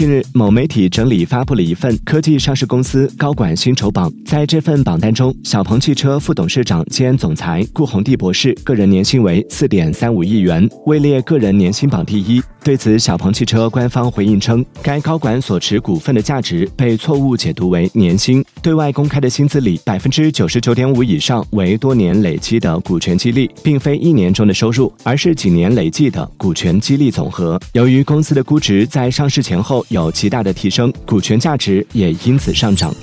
近日，某媒体整理发布了一份科技上市公司高管薪酬榜，在这份榜单中，小鹏汽车副董事长兼总裁顾宏帝博士个人年薪为四点三五亿元，位列个人年薪榜第一。对此，小鹏汽车官方回应称，该高管所持股份的价值被错误解读为年薪，对外公开的薪资里百分之九十九点五以上为多年累积的股权激励，并非一年中的收入，而是几年累计的股权激励总和。由于公司的估值在上市前后有极大的提升，股权价值也因此上涨。